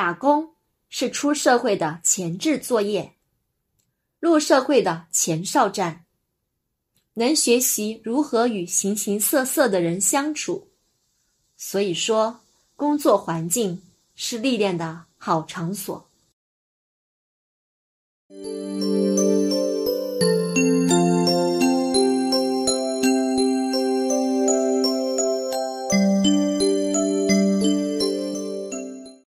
打工是出社会的前置作业入社会的前哨战能学习如何与形形色色的人相处所以说工作环境是历练的好场所。